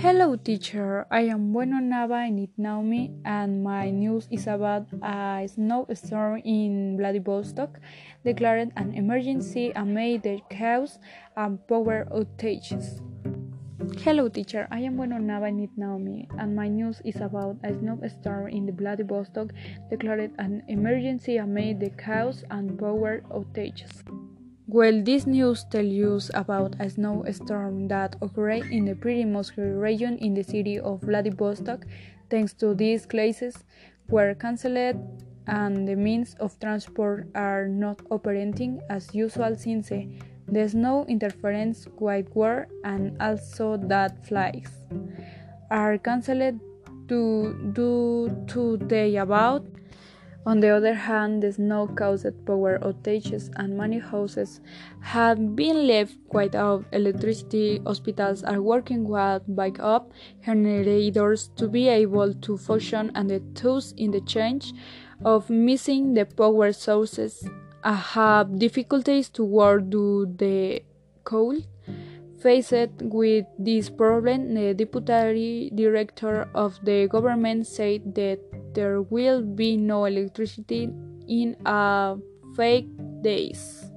Hello, teacher. I am Bueno Nava Naomi, and my news is about a snowstorm in Vladivostok declared an emergency amid the chaos and power outages. Hello, teacher. I am Bueno Nava Naomi, and my news is about a snowstorm in the Vladivostok declared an emergency amid the chaos and power outages. Well, this news tells you about a snowstorm that occurred in the Primorsky region in the city of Vladivostok. Thanks to these classes were cancelled and the means of transport are not operating as usual since the snow interference quite war and also that flights are cancelled due to the about on the other hand, the snow caused power outages and many houses have been left without electricity. Hospitals are working with backup generators to be able to function and the thus in the change of missing the power sources have difficulties to work due the cold. Faced with this problem, the deputy director of the government said that there will be no electricity in a few days.